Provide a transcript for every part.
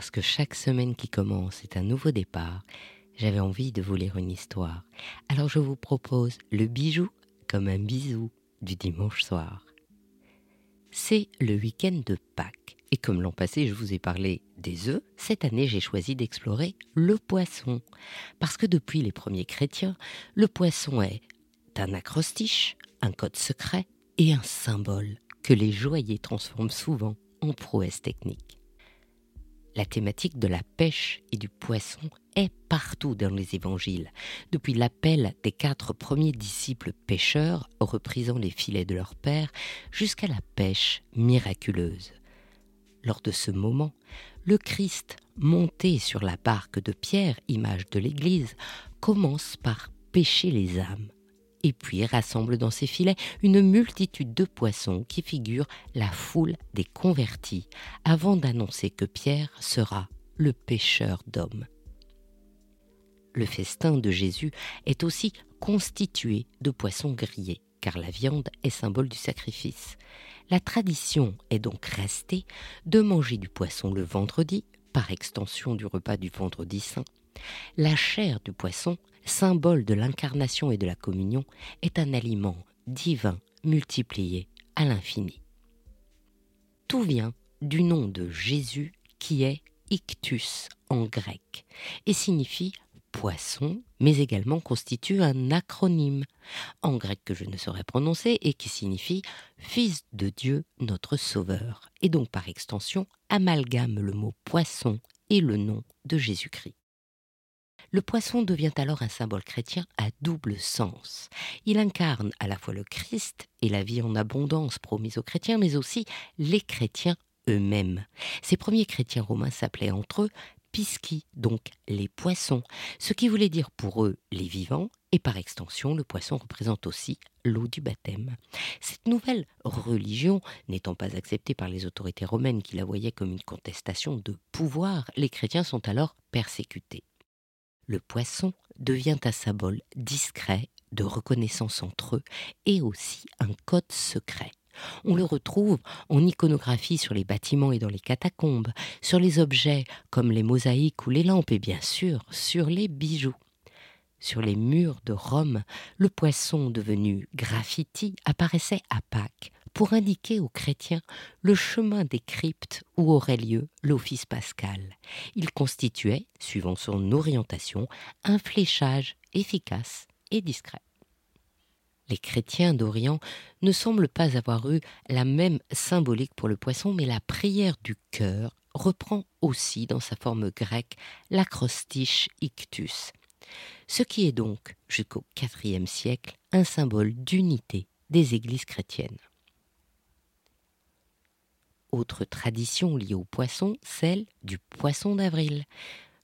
parce que chaque semaine qui commence est un nouveau départ, j'avais envie de vous lire une histoire. Alors je vous propose le bijou comme un bisou du dimanche soir. C'est le week-end de Pâques. Et comme l'an passé, je vous ai parlé des œufs, cette année, j'ai choisi d'explorer le poisson. Parce que depuis les premiers chrétiens, le poisson est un acrostiche, un code secret et un symbole que les joailliers transforment souvent en prouesse technique. La thématique de la pêche et du poisson est partout dans les évangiles, depuis l'appel des quatre premiers disciples pêcheurs reprisant les filets de leur père jusqu'à la pêche miraculeuse. Lors de ce moment, le Christ, monté sur la barque de Pierre, image de l'Église, commence par pêcher les âmes et puis rassemble dans ses filets une multitude de poissons qui figurent la foule des convertis, avant d'annoncer que Pierre sera le pêcheur d'hommes. Le festin de Jésus est aussi constitué de poissons grillés, car la viande est symbole du sacrifice. La tradition est donc restée de manger du poisson le vendredi, par extension du repas du vendredi saint. La chair du poisson symbole de l'incarnation et de la communion, est un aliment divin multiplié à l'infini. Tout vient du nom de Jésus qui est ictus en grec et signifie poisson, mais également constitue un acronyme en grec que je ne saurais prononcer et qui signifie Fils de Dieu notre Sauveur, et donc par extension amalgame le mot poisson et le nom de Jésus-Christ le poisson devient alors un symbole chrétien à double sens. Il incarne à la fois le Christ et la vie en abondance promise aux chrétiens, mais aussi les chrétiens eux-mêmes. Ces premiers chrétiens romains s'appelaient entre eux pisci, donc les poissons, ce qui voulait dire pour eux les vivants, et par extension, le poisson représente aussi l'eau du baptême. Cette nouvelle religion n'étant pas acceptée par les autorités romaines qui la voyaient comme une contestation de pouvoir, les chrétiens sont alors persécutés le poisson devient un symbole discret de reconnaissance entre eux et aussi un code secret. On le retrouve en iconographie sur les bâtiments et dans les catacombes, sur les objets comme les mosaïques ou les lampes et bien sûr sur les bijoux. Sur les murs de Rome, le poisson devenu graffiti apparaissait à Pâques pour indiquer aux chrétiens le chemin des cryptes où aurait lieu l'office pascal. Il constituait, suivant son orientation, un fléchage efficace et discret. Les chrétiens d'Orient ne semblent pas avoir eu la même symbolique pour le poisson, mais la prière du cœur reprend aussi dans sa forme grecque l'acrostiche ictus, ce qui est donc, jusqu'au IVe siècle, un symbole d'unité des églises chrétiennes. Autre tradition liée au poisson, celle du poisson d'avril.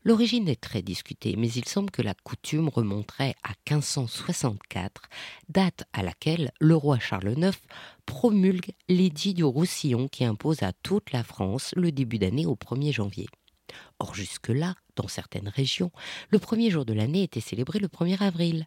L'origine est très discutée, mais il semble que la coutume remonterait à 1564, date à laquelle le roi Charles IX promulgue l'édit du Roussillon qui impose à toute la France le début d'année au 1er janvier. Or jusque-là, dans certaines régions, le premier jour de l'année était célébré le 1er avril.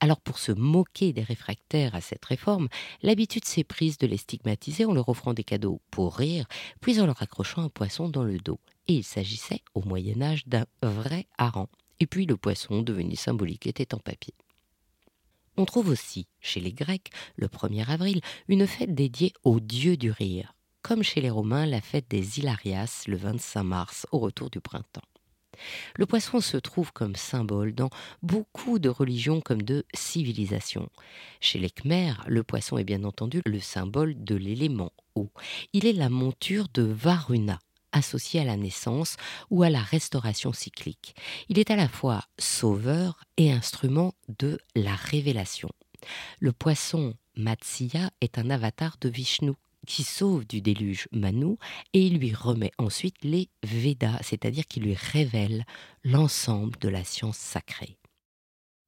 Alors pour se moquer des réfractaires à cette réforme, l'habitude s'est prise de les stigmatiser en leur offrant des cadeaux pour rire, puis en leur accrochant un poisson dans le dos. Et il s'agissait au Moyen Âge d'un vrai hareng. Et puis le poisson, devenu symbolique, était en papier. On trouve aussi, chez les Grecs, le 1er avril, une fête dédiée au dieu du rire, comme chez les Romains la fête des Hilarias le 25 mars au retour du printemps. Le poisson se trouve comme symbole dans beaucoup de religions comme de civilisations. Chez les Khmers, le poisson est bien entendu le symbole de l'élément eau. Il est la monture de Varuna, associée à la naissance ou à la restauration cyclique. Il est à la fois sauveur et instrument de la révélation. Le poisson Matsya est un avatar de Vishnu qui sauve du déluge Manu et il lui remet ensuite les Védas, c'est-à-dire qu'il lui révèle l'ensemble de la science sacrée.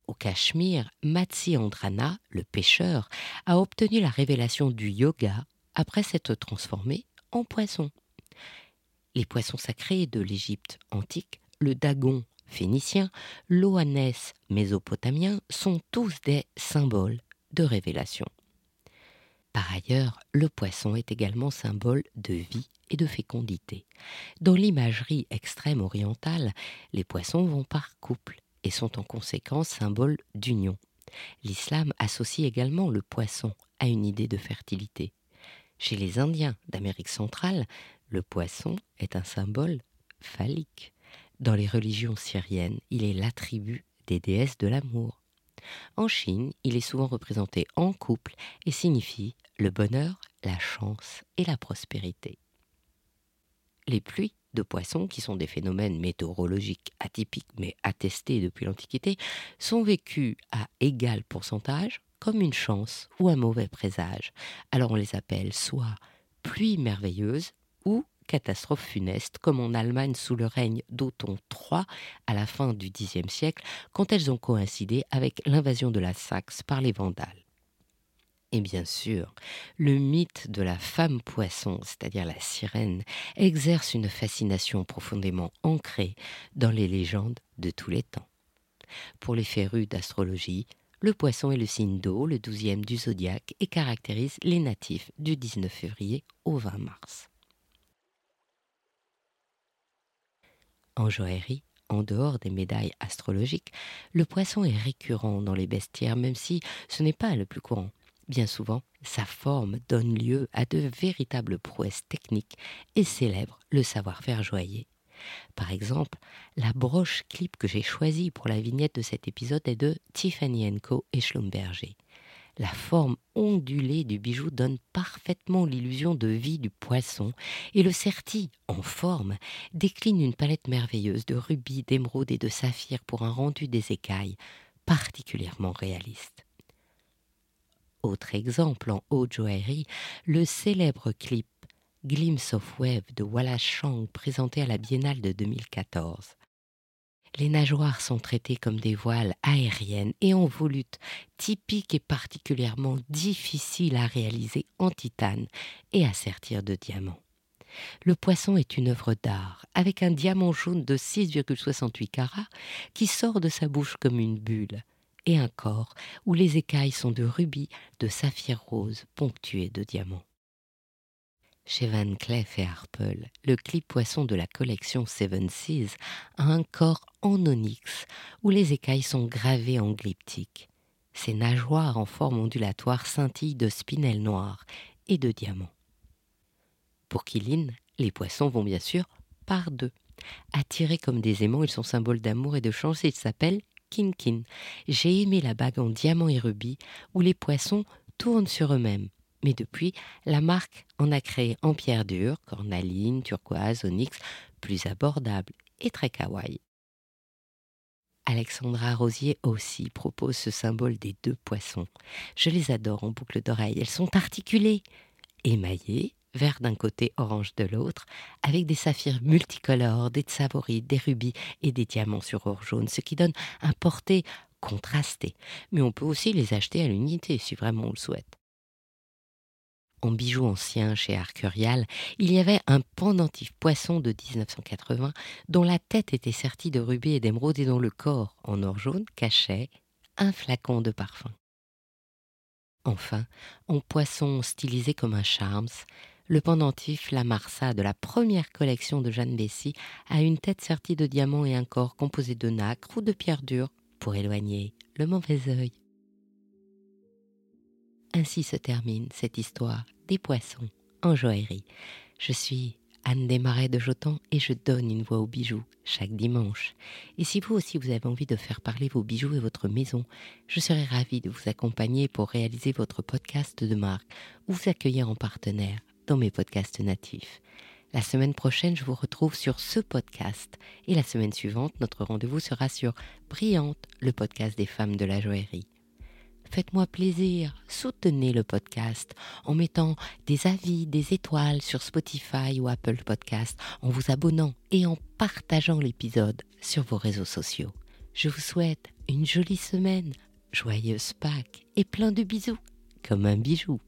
Au Cachemire, Matsyendrana, le pêcheur, a obtenu la révélation du yoga après s'être transformé en poisson. Les poissons sacrés de l'Égypte antique, le dagon phénicien, l'oanès mésopotamien sont tous des symboles de révélation. Par ailleurs, le poisson est également symbole de vie et de fécondité. Dans l'imagerie extrême orientale, les poissons vont par couple et sont en conséquence symbole d'union. L'islam associe également le poisson à une idée de fertilité. Chez les Indiens d'Amérique centrale, le poisson est un symbole phallique. Dans les religions syriennes, il est l'attribut des déesses de l'amour. En Chine, il est souvent représenté en couple et signifie le bonheur, la chance et la prospérité. Les pluies de poissons, qui sont des phénomènes météorologiques atypiques mais attestés depuis l'Antiquité, sont vécues à égal pourcentage comme une chance ou un mauvais présage. Alors on les appelle soit pluies merveilleuses ou catastrophes funestes, comme en Allemagne sous le règne d'Othon III à la fin du Xe siècle, quand elles ont coïncidé avec l'invasion de la Saxe par les Vandales. Et bien sûr, le mythe de la femme poisson, c'est-à-dire la sirène, exerce une fascination profondément ancrée dans les légendes de tous les temps. Pour les férus d'astrologie, le poisson est le signe d'eau, le douzième du zodiaque, et caractérise les natifs du 19 février au 20 mars. En joaillerie, en dehors des médailles astrologiques, le poisson est récurrent dans les bestiaires, même si ce n'est pas le plus courant. Bien souvent, sa forme donne lieu à de véritables prouesses techniques et célèbre le savoir-faire joaillier. Par exemple, la broche clip que j'ai choisie pour la vignette de cet épisode est de Tiffany Co et Schlumberger. La forme ondulée du bijou donne parfaitement l'illusion de vie du poisson et le certi, en forme, décline une palette merveilleuse de rubis, d'émeraudes et de saphirs pour un rendu des écailles particulièrement réaliste. Autre exemple en haute joaillerie, le célèbre clip Glimpse of Wave de Wallace Chang présenté à la Biennale de 2014. Les nageoires sont traitées comme des voiles aériennes et en volute, typiques et particulièrement difficiles à réaliser en titane et à sertir de diamant. Le poisson est une œuvre d'art, avec un diamant jaune de 6,68 carats qui sort de sa bouche comme une bulle et un corps où les écailles sont de rubis, de saphir rose ponctués de diamants. Chez Van Cleef et Arpels, le clip poisson de la collection Seven Seas a un corps en onyx où les écailles sont gravées en glyptique. Ses nageoires en forme ondulatoire scintillent de spinels noirs et de diamants. Pour Kilin, les poissons vont bien sûr par deux. Attirés comme des aimants, ils sont symboles d'amour et de chance et ils s'appellent Kin J'ai aimé la bague en diamant et rubis où les poissons tournent sur eux-mêmes. Mais depuis, la marque en a créé en pierre dure, cornaline, turquoise, onyx, plus abordable et très kawaii. Alexandra Rosier aussi propose ce symbole des deux poissons. Je les adore en boucle d'oreille. Elles sont articulées, émaillées, vert d'un côté, orange de l'autre, avec des saphirs multicolores, des tsavorites, des rubis et des diamants sur or jaune, ce qui donne un porté contrasté. Mais on peut aussi les acheter à l'unité si vraiment on le souhaite. En bijoux anciens chez Arcurial, il y avait un pendentif poisson de 1980 dont la tête était sertie de rubis et d'émeraude et dont le corps, en or jaune, cachait un flacon de parfum. Enfin, en poisson stylisé comme un charms, le pendentif La Marsa de la première collection de Jeanne Bessy a une tête sertie de diamants et un corps composé de nacre ou de pierres dures pour éloigner le mauvais œil. Ainsi se termine cette histoire des poissons en joaillerie. Je suis Anne Desmarais de Jotan et je donne une voix aux bijoux chaque dimanche. Et si vous aussi vous avez envie de faire parler vos bijoux et votre maison, je serai ravie de vous accompagner pour réaliser votre podcast de marque ou vous accueillir en partenaire dans mes podcasts natifs. La semaine prochaine, je vous retrouve sur ce podcast. Et la semaine suivante, notre rendez-vous sera sur Brillante, le podcast des femmes de la joaillerie. Faites-moi plaisir, soutenez le podcast en mettant des avis, des étoiles sur Spotify ou Apple Podcast, en vous abonnant et en partageant l'épisode sur vos réseaux sociaux. Je vous souhaite une jolie semaine, joyeuse Pâques et plein de bisous, comme un bijou.